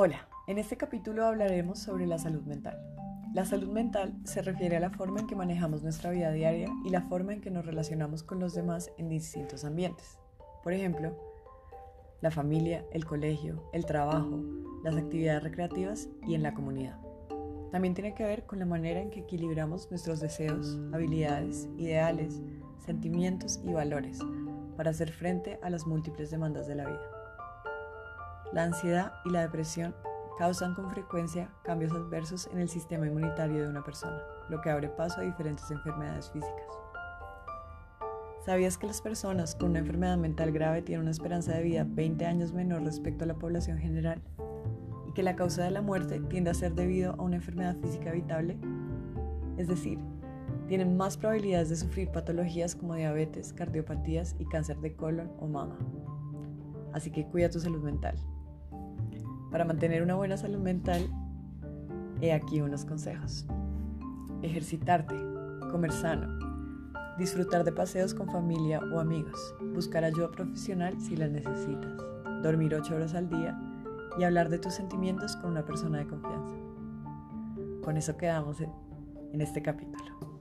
Hola, en este capítulo hablaremos sobre la salud mental. La salud mental se refiere a la forma en que manejamos nuestra vida diaria y la forma en que nos relacionamos con los demás en distintos ambientes. Por ejemplo, la familia, el colegio, el trabajo, las actividades recreativas y en la comunidad. También tiene que ver con la manera en que equilibramos nuestros deseos, habilidades, ideales, sentimientos y valores para hacer frente a las múltiples demandas de la vida. La ansiedad y la depresión causan con frecuencia cambios adversos en el sistema inmunitario de una persona, lo que abre paso a diferentes enfermedades físicas. ¿Sabías que las personas con una enfermedad mental grave tienen una esperanza de vida 20 años menor respecto a la población general? ¿Y que la causa de la muerte tiende a ser debido a una enfermedad física evitable? Es decir, tienen más probabilidades de sufrir patologías como diabetes, cardiopatías y cáncer de colon o mama. Así que cuida tu salud mental. Para mantener una buena salud mental, he aquí unos consejos. Ejercitarte, comer sano, disfrutar de paseos con familia o amigos, buscar ayuda profesional si la necesitas, dormir 8 horas al día y hablar de tus sentimientos con una persona de confianza. Con eso quedamos en este capítulo.